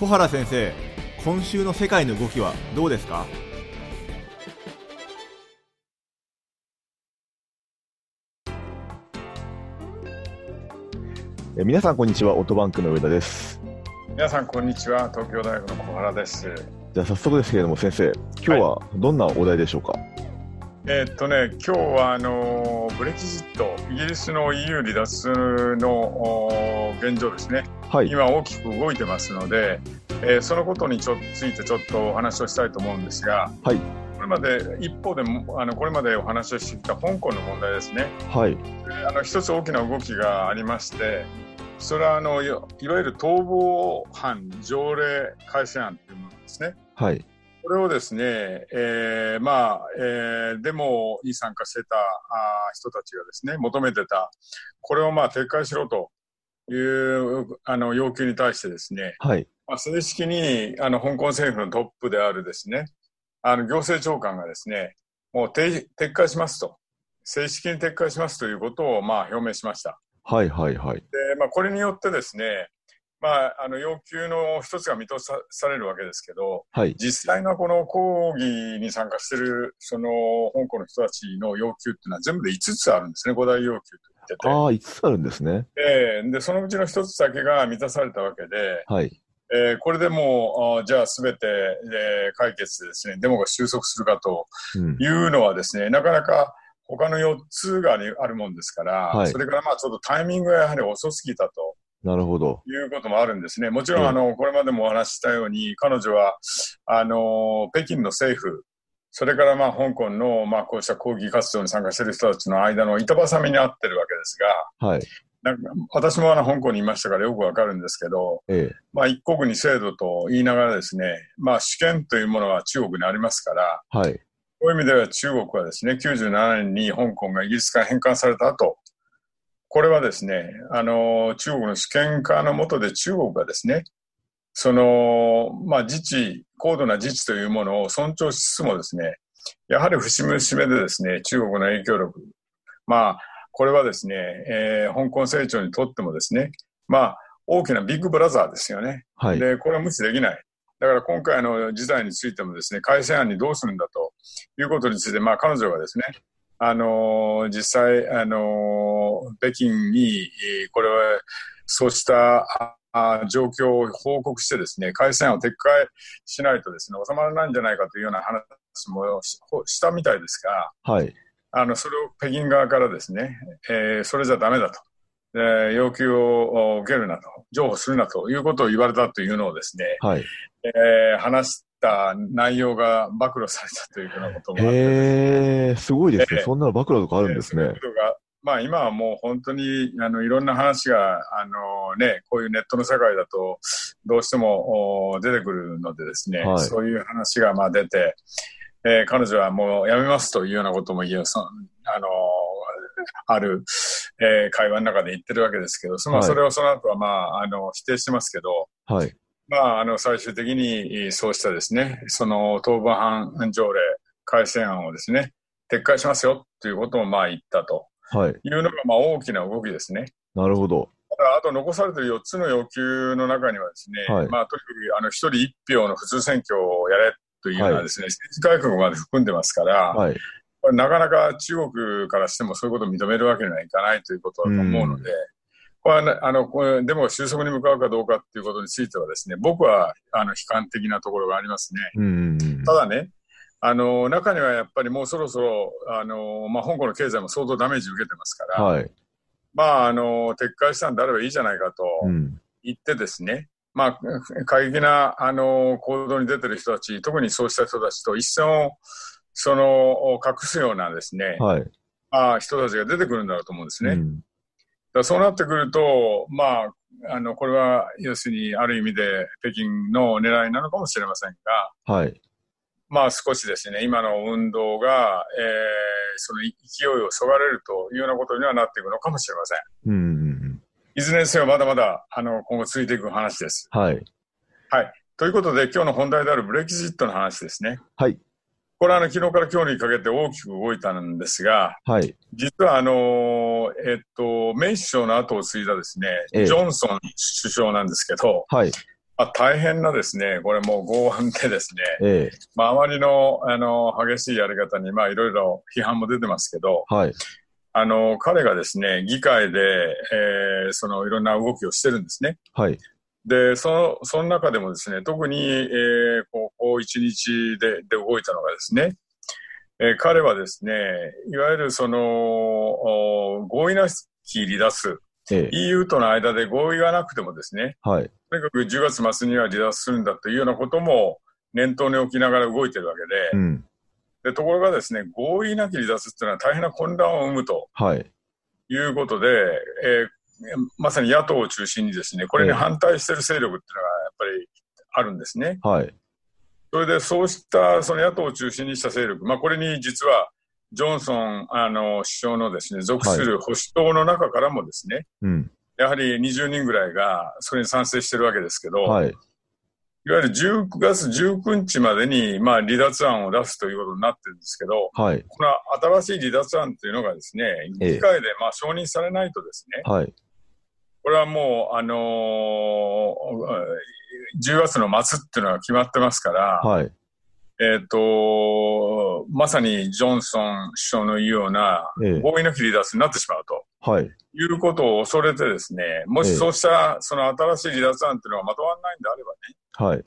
小原先生今週の世界の動きはどうですか？え皆さんこんにちはオートバンクの上田です。皆さんこんにちは東京大学の小原です。じゃあ早速ですけれども先生今日はどんなお題でしょうか、えーっとね今日はあのブレキジットイギリスの EU 離脱のお現状ですね。はい今大きく動いてますので、えーそのことにちょついてちょっとお話をしたいと思うんですがはい。これまで一方でもあのこれまでお話をしてきた香港の問題ですね。はい。あの一つ大きな動きがありましてそれはあのいわゆる逃亡犯条例改正案というものですね。はい。これをですね、えーまあ、えーデモに参加してたあー人たちがですね、求めてた、これをまあ撤回しろというあの要求に対してですね、はい。まあ、正式にあの香港政府のトップであるですね、あの行政長官がですね、もう撤撤回しますと、正式に撤回しますということをまあ表明しました。はいはいはい。で、まあ、これによってですね、まあ、あの要求の一つが認めされるわけですけど、はい。実際のこの抗議に参加しているその香港の人たちの要求っていうのは全部で5つあるんですね、5大要求と言ってああ5つあるんですねて。えーで、そのうちの1つだけが満たされたわけで、はいえーこれでもう、あーじゃあすべて、えー解決ですね、デモが収束するかとうんいうのはですね、なかなか他の4つがあるあるもんですから、はいそれからまあちょっとタイミングがやはり遅すぎたと。なるほどいうこともあるんですね。もちろん、うんあの、これまでもお話ししたように、彼女は、あの、北京の政府、それからまあ、香港の、まあ、こうした抗議活動に参加している人たちの間の板挟みに合ってるわけですが、はい。なんか私もあの香港にいましたからよくわかるんですけど、ええ。まあ、一国二制度と言いながらですね、まあ、主権というものは中国にありますから、はい。こういう意味では中国はですね、97年に香港がイギリスから返還された後、これはですね、あの、中国の主権化の下で中国がですね、その、まあ、自治、高度な自治というものを尊重しつつもですね、やはり節目節目でですね、中国の影響力、まあ、これはですね、えー香港成長にとってもですね、まあ、大きなビッグブラザーですよね。はいで、これは無視できない。だから今回の事態についてもですね、改正案にどうするんだということについて、まあ彼女がですね、あのー実際、あのー北京に、えーこれは、そうした状況を報告してですね、改正案を撤回しないとですね、収まらないんじゃないかというような話もししたみたいですが、はい。あの、それを北京側からですね、えーそれじゃダメだと。えー要求をお受けるなと、譲歩するなということを言われたというのをですね、はい。えー話した内容が暴露されたというようなこともあって、へえすごいですね。ええそんな暴露とかあるんですね。ことがまあ今はもう本当にあのいろんな話があのねこういうネットの世界だとどうしてもお出てくるのでですね、はい。そういう話がまあ出て、えー彼女はもうやめますというようなことも言えそあのある、えー会話の中で言ってるわけですけど、そのはい。それをその後はまああの否定してますけど、はい。まあ、あの最終的にえーそうしたですね、その逃亡犯条例改正案をですね、撤回しますよということをまあ言ったとはい。いうのがまあ大きな動きですね。なるほど。あと残されている4つの要求の中にはですね、はい。まあとにかくあの1人1票の普通選挙をやれというようなですね、政治改革まで含んでますから、はい。これなかなか中国からしてもそういうことを認めるわけにはいかないということだと思うので、これあの、これでも収束に向かうかどうかっていうことについてはですね、僕は、あの、悲観的なところがありますね。ただね、あの、中にはやっぱりもうそろそろ、あの、まあ、香港の経済も相当ダメージ受けてますから、はい。まあ、あの、撤回したんであればいいじゃないかとうん。言ってですね、まあ、過激な、あの、行動に出てる人たち、特にそうした人たちと一線を、その、隠すようなですね、はい。まあ、人たちが出てくるんだろうと思うんですね。うん。らそうなってくると、まあ、あの、これは、要するに、ある意味で、北京の狙いなのかもしれませんが、はいまあ、少しですね、今の運動が、えー、その勢いをそがれるというようなことにはなっていくのかもしれません。うんいずれにせよ、まだまだ、あの、今後続いていく話です。はいはい。ということで、今日の本題であるブレキジットの話ですね。はいこれはあの昨日から今日にかけて大きく動いたんですが、はい実はあの、えっと、メイ首相の後を継いだですね、ええジョンソン首相なんですけど、はいまあ、大変なですね、これもう剛腕でですね、ええまあ、あまりのあの激しいやり方に、まあ、いろいろ批判も出てますけど、はい。あの彼がですね、議会で、えーそのいろんな動きをしてるんですね。はい。で、その、その中でもですね、特に、えーこう、こう一日で、で動いたのがですね、えー彼はですね、いわゆるその、お合意なき離脱、ええ EU との間で合意がなくてもですね、はい。とにかく10月末には離脱するんだというようなことも念頭に置きながら動いてるわけで、うん。でところがですね、合意なき離脱っていうのは大変な混乱を生むとはい。いうことで、えーまさに野党を中心にですね、これにええ反対している勢力っていうのがやっぱりあるんですね。はい。それでそうしたその野党を中心にした勢力、まあ、これに実はジョンソンあの首相のですね属する保守党の中からもですね、うん。やはり20人ぐらいがそれに賛成してるわけですけど、はい。いわゆる10月19日までに、まあ、離脱案を出すということになってるんですけど、はい。この新しい離脱案というのがですね、ええ議会でまあ承認されないとですね、はい。これはもう、あのー10月の末っていうのが決まってますから、はい。えっ、と、まさにジョンソン首相の言うようなええ合意の切り出すになってしまうと。はい。いうことを恐れてですね、もしええそうしたその新しい離脱案っていうのがまとまらないんであればね、はい。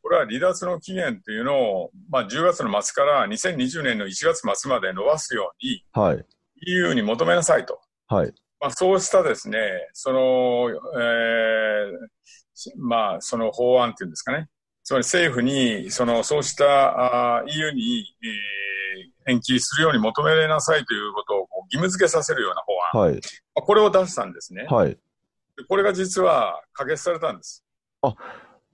これは離脱の期限というのを、まあ、10月の末から2020年の1月末まで伸ばすようにはい。EU に求めなさいと。はい。まあ、そうしたですね、その、えーまあ、その法案っていうんですかね。つまり政府に、その、そうしたあー EU に、えー延期するように求めなさいということを義務付けさせるような法案。はい。まあこれを出したんですね。はい。でこれが実は可決されたんです。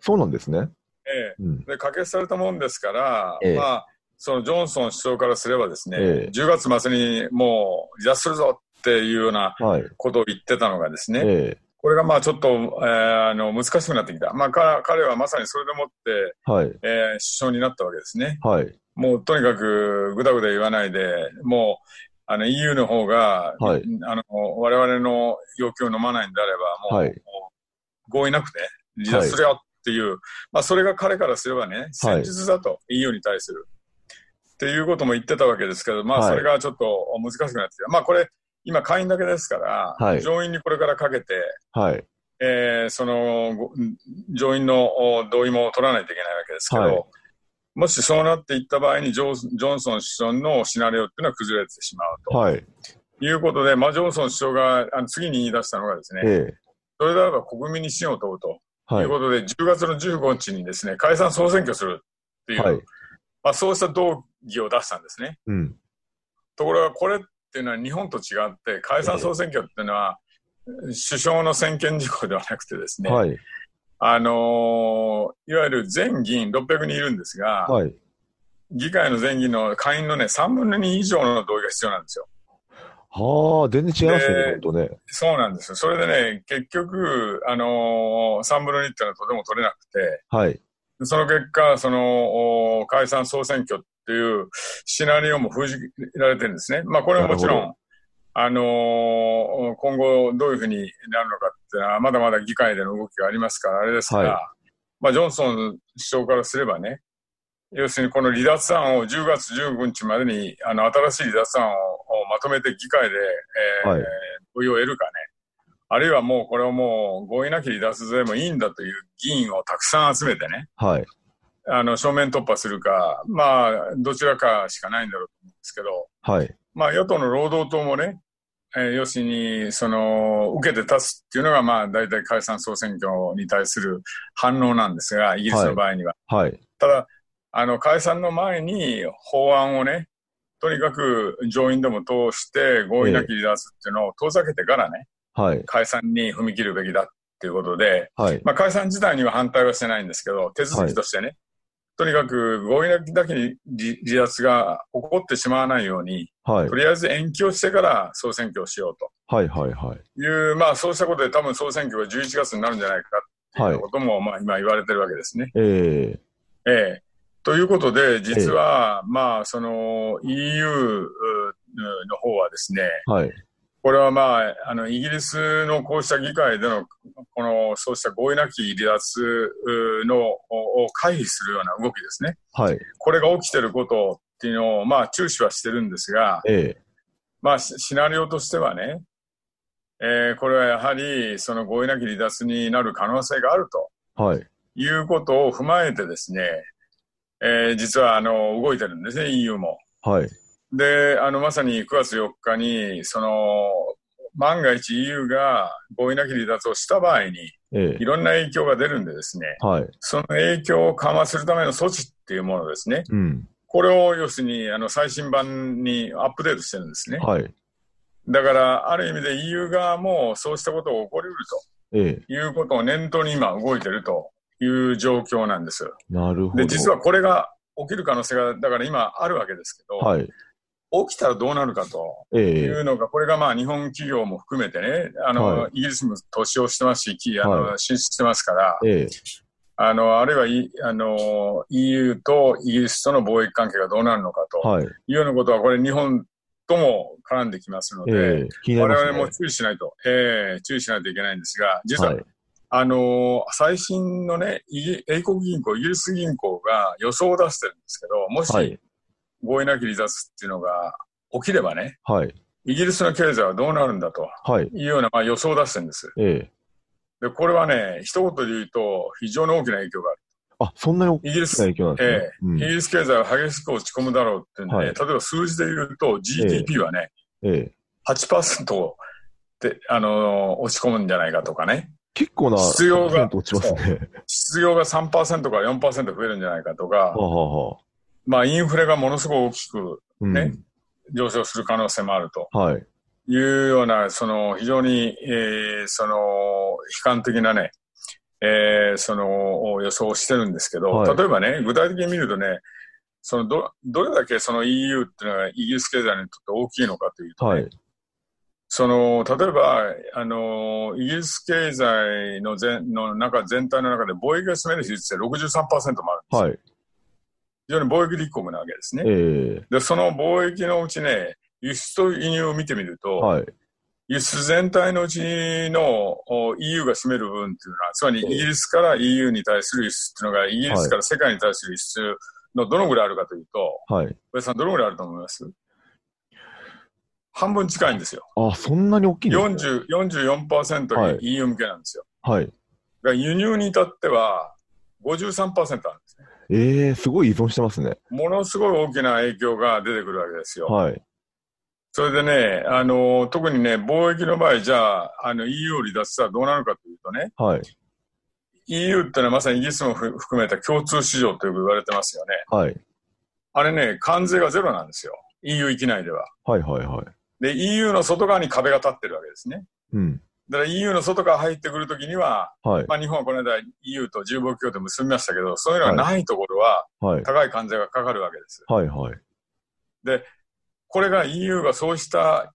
そうなんですね。えうん。えで可決されたもんですから、ええまあ、そのジョンソン首相からすればですね、ええ10月末にもう離脱するぞっていうようなはい。ことを言ってたのがですね、えこれがまあちょっと、えーあの難しくなってきた。まあ彼彼はまさにそれでもって、えはい。えー首相になったわけですね。はい。もうとにかくぐだぐだ言わないで、もうあの EU の方が、はいあの我々の要求を飲まないんであれば、もう,、はいもう合意なくて離脱するよっていう、まあそれが彼からすればね、戦術だと、EU に対する。っていうことも言ってたわけですけど、まあはいそれがちょっと難しくなってきた。まあこれ、今会員だけですから、はい上院にこれからかけて、はい。えーそのご上院のお同意も取らないといけないわけですけど、はいもしそうなっていった場合にジョンソン首相のシナリオっていうのは崩れてしまうとはい。いうことで、まあ、ジョンソン首相があの次に言い出したのがですね、ええそれであれば国民に信を問うとはいいうこ。とで、10月の15日にですね解散・総選挙するっていう、はい。まあ、そうした動議を出したんですね。うん。ところがこれっていうのは日本と違って解散・総選挙っていうのは、首相の専権事項ではなくてですね、はい。あのーいわゆる全議員600人いるんですが、はい。議会の全議員の会員のね、3分の2以上の同意が必要なんですよ。はあ、全然違いますね、で本当ね。そうなんですよ。それでね、結局、あのー、3分の2っていうのはとても取れなくて、はい。その結果、その、お解散総選挙っていうシナリオも封じられてるんですね。まあ、これはもちろん、あのー今後どういうふうになるのかっていうのは、まだまだ議会での動きがありますから、あれですが、はまあ、ジョンソン首相からすればね、要するにこの離脱案を10月15日までに、あの、新しい離脱案ををまとめて議会で、えーはい合意を得るかね。あるいはもうこれをもう合意なき離脱でもいいんだという議員をたくさん集めてね、はい。あの、正面突破するか、まあ、どちらかしかないんだろうと思うんですけど、はい。まあ、与党の労働党もね、えー要するに、その、受けて立つっていうのが、まあ、大体解散総選挙に対する反応なんですが、イギリスの場合には。はい。ただ、あの、解散の前に法案をね、とにかく上院でも通して合意なき離脱っていうのを遠ざけてからね、はい。解散に踏み切るべきだっていうことで、はい。まあ、解散自体には反対はしてないんですけど、手続きとしてね、とにかく合意だけに離離脱が起こってしまわないように、はいと。りあえず延期をしてから総選挙をしようはい。はい。はい。という、まあそうしたことで多分総選挙が11月になるんじゃないかっていうことも、まあ今言われてるわけですね。ええええ。ということで、実は、まあその EU の方はですね、はい。これはまあ、あの、イギリスのこうした議会での、この、そうした合意なき離脱の、を回避するような動きですね。はい。これが起きてることっていうのを、まあ、注視はしてるんですが、ええ。まあ、シシナリオとしてはね、えーこれはやはり、その合意なき離脱になる可能性があるとはい。いうことを踏まえてですね、えー実は、あの、動いてるんですね、EU も。はい。で、あの、まさに9月4日に、その、万が一 EU が合意なき離脱をした場合に、ええ。いろんな影響が出るんでですね、はい。その影響を緩和するための措置っていうものですね。うん。これを要するに、あの、最新版にアップデートしてるんですね。はい。だから、ある意味で EU 側もそうしたことが起こりうるええ。ということを念頭に今動いてるという状況なんです。なるほど。で、実はこれが起きる可能性が、だから今あるわけですけど、はい。起きたらどうなるかといええ。うのが、これがまあ日本企業も含めてね、あの、はイギリスも投資をしてますし、きあの、は進出してますから、ええ。あの、あるいはいあの EU とイギリスとの貿易関係がどうなるのかとはい。いうようなことは、これ日本とも絡んできますので、ええ。気になりますね。我々も注意しないと、ええ注意しないといけないんですが、実は、はい。あの最新のね、英国銀行、イギリス銀行が予想を出してるんですけど、もしはい。合意なき離脱っていうのが起きればね、はい。イギリスの経済はどうなるんだとはい。いうような、まあ、予想を出してるんです。ええ。で、これはね、一言で言うと、非常に大きな影響がある。あ、そんなに大きイギリス、な影響なんですね。えうんイギリス経済は激しく落ち込むだろうっていうんで、はい例えば数字で言うと、GDP はね、ええ。8%で、あのー落ち込むんじゃないかとかね、結構な、失業が。失業が3%から4%増えるんじゃないかとかは、あ、はあはあ。まあ、インフレがものすごい大きくうん。ね上昇する可能性もあるとはい。いうような、その非常に、えーその悲観的なね、えーその予想をしてるんですけど、はい例えばね、具体的に見るとね、そのどどれだけその EU っていうのがイギリス経済にとって大きいのかというと、ねはい。その例えばあのイギリス経済の全の中全体の中で貿易が占める比率って63%もあるんですよ。はい。非常に貿易立国なわけですね。えで、その貿易のうちね、輸出と輸入を見てみると、え。はい。輸出全体のうちのお EU が占める部分っていうのは、つまりイギリスから EU に対する輸出っていうのが、イギリスから世界に対する輸出のどのぐらいあるかというと、はい。上田さん、どのぐらいあると思います？半分近いんですよ。あ、そんなに大きいんですね。40 44%はいが EU 向けなんですよ。はい。だから輸入に至っては53%あるんでええすごい依存してますね。ものすごい大きな影響が出てくるわけですよ。はい。それでね、あの、特にね、貿易の場合、じゃあ、あの、EU を離脱したらどうなるかというとね、はい。EU ってのはまさにイギリスもふ含めた共通市場とよく言われてますよね。はい。あれね、関税がゼロなんですよ。EU 域内では。はいはいはい。で、EU の外側に壁が立ってるわけですね。うん。だから EU の外から入ってくるときには、はい。まあ日本はこの間 EU と自由貿易協定結びましたけど、そういうのがないところははい。高い関税がかかるわけです。はいはい。これが EU がそうした、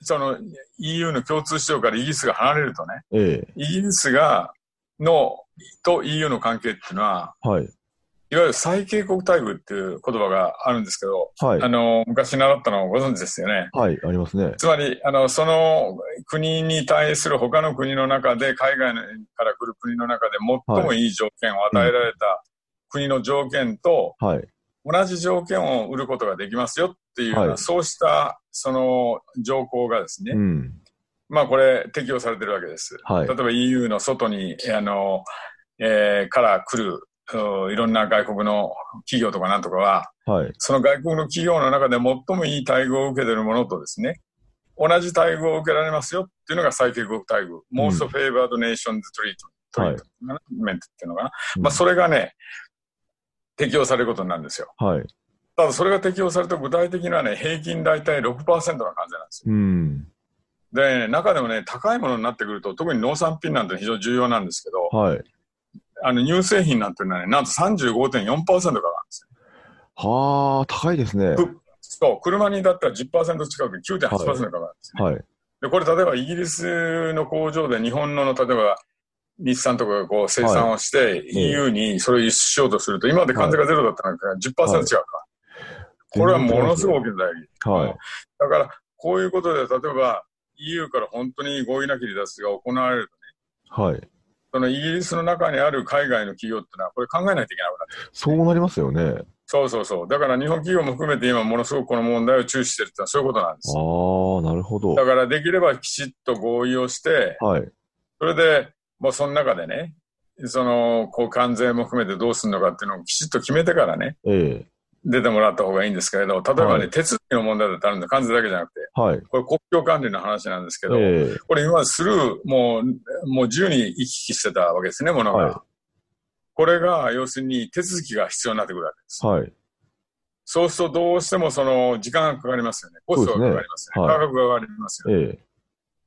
その EU の共通市場からイギリスが離れるとね、えイギリスが、の、と EU の関係っていうのは、えはい。いわゆる最恵国待遇っていう言葉があるんですけど、はいあ。の、昔習ったのをご存知ですよね。はい。ありますね。つまり、あの、その国に対する他の国の中で、海外から来る国の中で最もいい条件を与えられた国の条件と、はい。同じ条件を売ることができますよっていうはいそうした、その条項がですね、うん。まあこれ適用されてるわけです。はい例えば EU の外に、あの、えーから来る、うんいろんな外国の企業とかなんとかは、はい。その外国の企業の中で最もいい待遇を受けているものとですね、同じ待遇を受けられますよっていうのが最恵国待遇。Most Favored Nations Treatment、っていうのかな。うんまあそれがね、適用されることになるんですよ。はい。ただそれが適用されると具体的にはね、平均大体6%の関税なんですよ。うん。で、中でもね、高いものになってくると、特に農産品なんて非常に重要なんですけど、はい。あの乳製品なんていうのはね、なんと35.4%からなんですよ。はあ、高いですね。ふそう、車にだったら10%近く9.8%からなんですね。はい。で、これ例えばイギリスの工場で日本の、例えば日産とかがこう生産をして、ええ EU にそれを輸出しようとすると、今まで関税がゼロだったのが10%違うから。これはものすごい大きな打撃。はい。だから、こういうことで、例えば、EU から本当に合意なき離脱が行われるとね、はい。そのイギリスの中にある海外の企業っていうのは、これ考えないといけなくなってる。そうなりますよね。あそうそうそう。だから日本企業も含めて今ものすごくこの問題を注視してるってのはそういうことなんです。あ、なるほど。だからできればきちっと合意をして、はい。それでもうその中でね、その、こう関税も含めてどうするのかっていうのをきちっと決めてからね、ええ出てもらった方がいいんですけれど、例えばね、はい手続きの問題だってあるんで、関税だけじゃなくて、はい。これ国境管理の話なんですけど、ええこれ今までスルー、もう、もう自由に行き来してたわけですね、ものが。はいこれが、要するに手続きが必要になってくるわけです。はい。そうするとどうしてもその時間がかかりますよね。コストがかかりますよね。ねはい価格が上がりますよね。ええ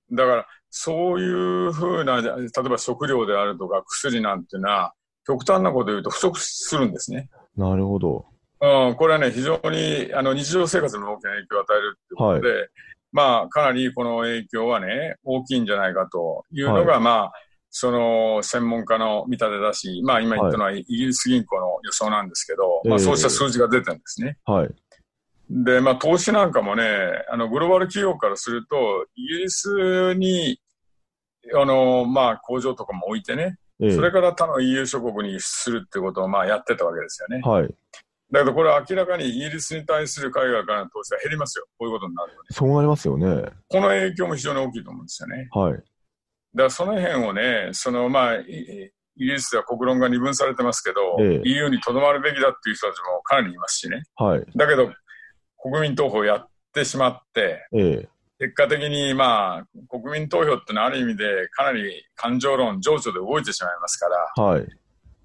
だから、そういうふうな、例えば食料であるとか薬なんていうのは、極端なこと言うと不足するんですね。なるほど。うん、これはね、非常にあの日常生活に大きな影響を与えるっていうことで、まあ、かなりこの影響はね、大きいんじゃないかというのが、まあ、その専門家の見立てだし、まあ今言ったのはイギリス銀行の予想なんですけど、まあええそうした数字が出てるんですね。はい。で、まあ投資なんかもね、あのグローバル企業からすると、イギリスに、あの、まあ工場とかも置いてね、ええそれから他の EU 諸国に輸出するってことをまあやってたわけですよね。はい。だけどこれは明らかにイギリスに対する海外からの投資は減りますよ。こういうことになるとね。そうなりますよね。この影響も非常に大きいと思うんですよね。はい。だからその辺をね、そのまあ、いイギリスでは国論が二分されてますけど、ええ EU にとどまるべきだっていう人たちもかなりいますしね。はい。だけど、国民投票をやってしまって、ええ結果的にまあ、国民投票ってのはある意味でかなり感情論、情緒で動いてしまいますから、はい。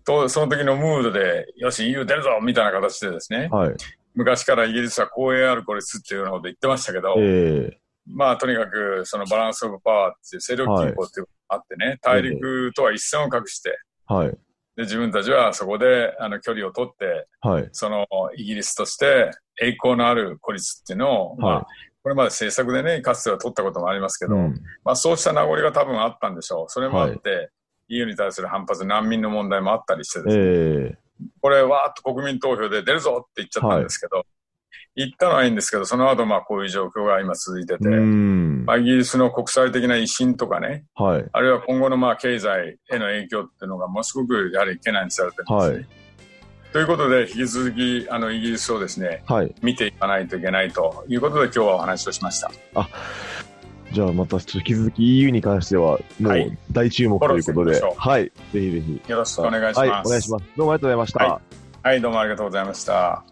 とその時のムードで、よし、EU 出るぞみたいな形でですね、はい。昔からイギリスは公営あるこれつっていうようなこと言ってましたけど、ええまあ、とにかく、そのバランスオブパワーっていう勢力均衡っていうのがあってね、大陸とは一線を画して、はい。で、自分たちはそこで、あの、距離を取って、はい。その、イギリスとして、栄光のある孤立っていうのを、まはいあ、これまで政策でね、かつては取ったこともありますけど、うんまあ、そうした名残が多分あったんでしょう。それもあって、EU に対する反発、難民の問題もあったりしてですね、ええこれ、わーっと国民投票で出るぞって言っちゃったんですけど、言ったのはいいんですけど、その後、まあ、こういう状況が今続いてて、うん。まあ、イギリスの国際的な威信とかね、はい。あるいは今後のまあ経済への影響っていうのがものすごくやはり懸念されてるんですね。はいということで、引き続きあのイギリスをですね、はい。見ていかないといけないということで今日はお話をしました。じゃあまたちょっと引き続き EU に関しては、もうはい大注目ということで、フォローしていはい。ぜひぜひ。よろしくお願いします。はい、お願いします。どうもありがとうございました。はいはい、どうもありがとうございました。